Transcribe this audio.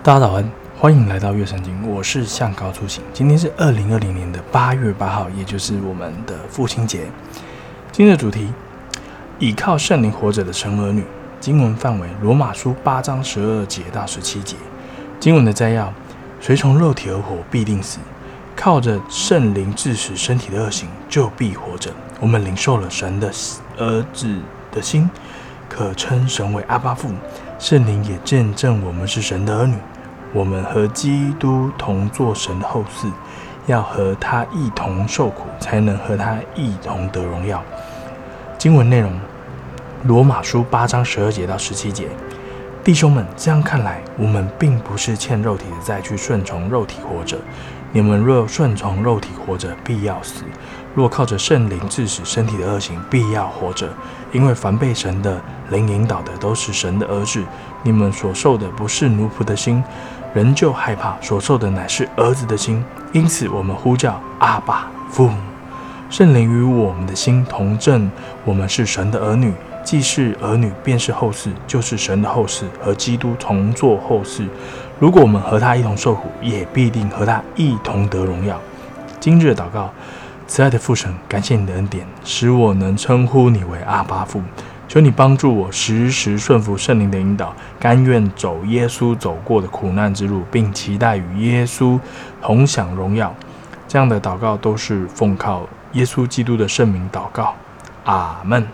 大家早安，欢迎来到月圣经，我是向高出行。今天是二零二零年的八月八号，也就是我们的父亲节。今日主题：倚靠圣灵活着的神儿女。经文范围：罗马书八章十二节到十七节。经文的摘要：随从肉体而活，必定死；靠着圣灵治死身体的恶行，就必活着。我们领受了神的儿子的心，可称神为阿爸父。圣灵也见证我们是神的儿女，我们和基督同做神的后嗣，要和他一同受苦，才能和他一同得荣耀。经文内容：罗马书八章十二节到十七节。弟兄们，这样看来，我们并不是欠肉体的债去顺从肉体活着。你们若顺从肉体活着，必要死；若靠着圣灵致使身体的恶行，必要活着。因为凡被神的灵引导的，都是神的儿子。你们所受的不是奴仆的心，仍旧害怕；所受的乃是儿子的心。因此，我们呼叫阿爸父。圣灵与我们的心同证，我们是神的儿女。既是儿女，便是后世，就是神的后世，和基督同作后世。如果我们和他一同受苦，也必定和他一同得荣耀。今日的祷告。慈爱的父神，感谢你的恩典，使我能称呼你为阿爸父。求你帮助我时时顺服圣灵的引导，甘愿走耶稣走过的苦难之路，并期待与耶稣同享荣耀。这样的祷告都是奉靠耶稣基督的圣名祷告。阿门。